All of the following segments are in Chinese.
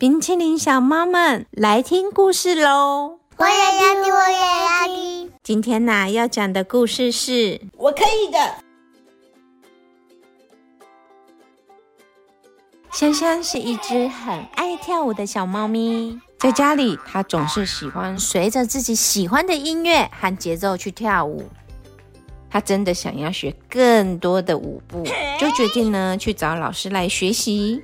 冰淇淋小猫们来听故事喽！我也要听，我也要听。今天呢、要讲的故事是我可以的。香香是一只很爱跳舞的小猫咪，在家里它总是喜欢随着自己喜欢的音乐和节奏去跳舞。它真的想要学更多的舞步，就决定呢去找老师来学习。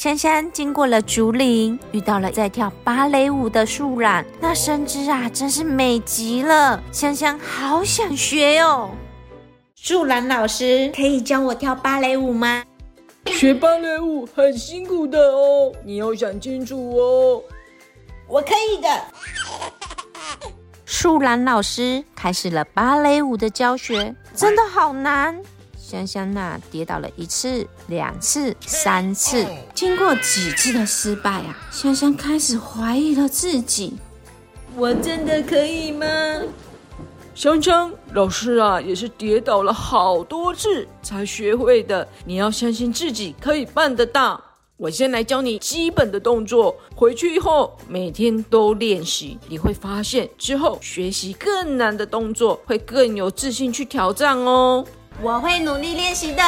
香香经过了竹林，遇到了在跳芭蕾舞的树懒，那身姿啊真是美极了。香香好想学哦。树懒老师，可以教我跳芭蕾舞吗？学芭蕾舞很辛苦的哦，你要想清楚哦。我可以的。树懒老师开始了芭蕾舞的教学，真的好难。香香娜，跌倒了一次、两次、三次，经过几次的失败啊，香香开始怀疑了自己。我真的可以吗？香香老师啊，也是跌倒了好多次才学会的。你要相信自己可以办得到。我先来教你基本的动作，回去以后每天都练习，你会发现之后学习更难的动作会更有自信去挑战哦。我会努力练习的。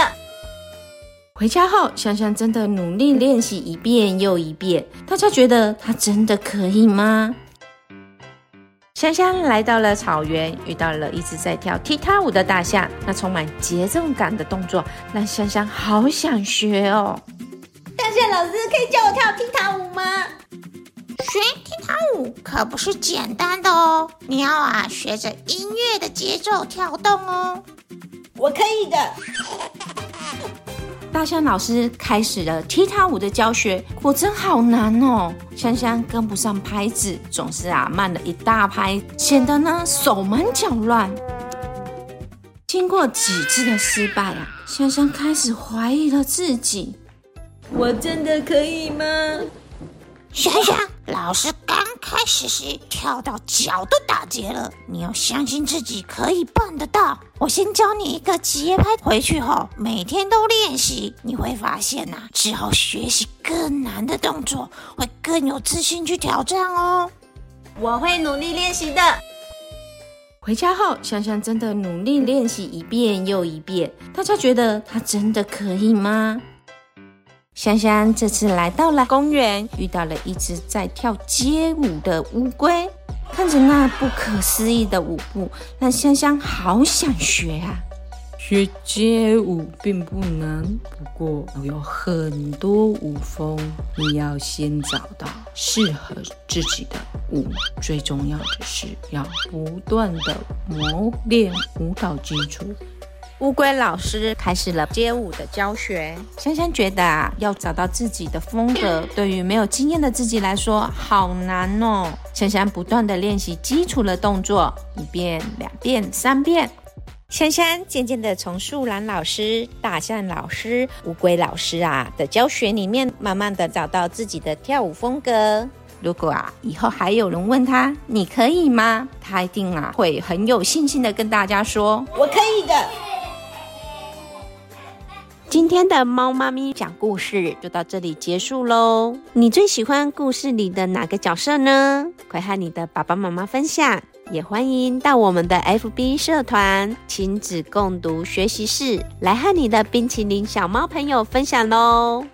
回家后，香香真的努力练习一遍又一遍。大家觉得她真的可以吗？香香来到了草原，遇到了一直在跳踢踏舞的大象。那充满节奏感的动作，让香香好想学哦。大象老师可以教我跳踢踏舞吗？学踢踏舞可不是简单的哦，你要啊学着音乐的节奏跳动哦。我可以的。大象老师开始了踢踏舞的教学，果真好难哦！香香跟不上拍子，总是啊慢了一大拍，显得呢手忙脚乱。经过几次的失败啊，香香开始怀疑了自己。我真的可以吗？想想，老师刚开始时跳到脚都打结了，你要相信自己可以办得到。我先教你一个节拍，回去后每天都练习，你会发现呐、之后学习更难的动作会更有自信去挑战哦。我会努力练习的。回家后，香香真的努力练习一遍又一遍。大家觉得她真的可以吗？香香这次来到了公园，遇到了一只在跳街舞的乌龟。看着那不可思议的舞步，让香香好想学啊！学街舞并不难，不过有很多舞风，你要先找到适合自己的舞。最重要的是要不断的磨练舞蹈基础。乌龟老师开始了街舞的教学。香香觉得啊，要找到自己的风格，对于没有经验的自己来说好难哦。香香不断的练习基础的动作，一遍、两遍、三遍。香香渐渐的从树懒老师、大象老师、乌龟老师啊的教学里面，慢慢的找到自己的跳舞风格。如果啊，以后还有人问他你可以吗？他一定啊会很有信心的跟大家说我可以的。今天的猫妈咪讲故事就到这里结束喽。你最喜欢故事里的哪个角色呢？快和你的爸爸妈妈分享，也欢迎到我们的 FB 社团亲子共读学习室来和你的冰淇淋小猫朋友分享喽。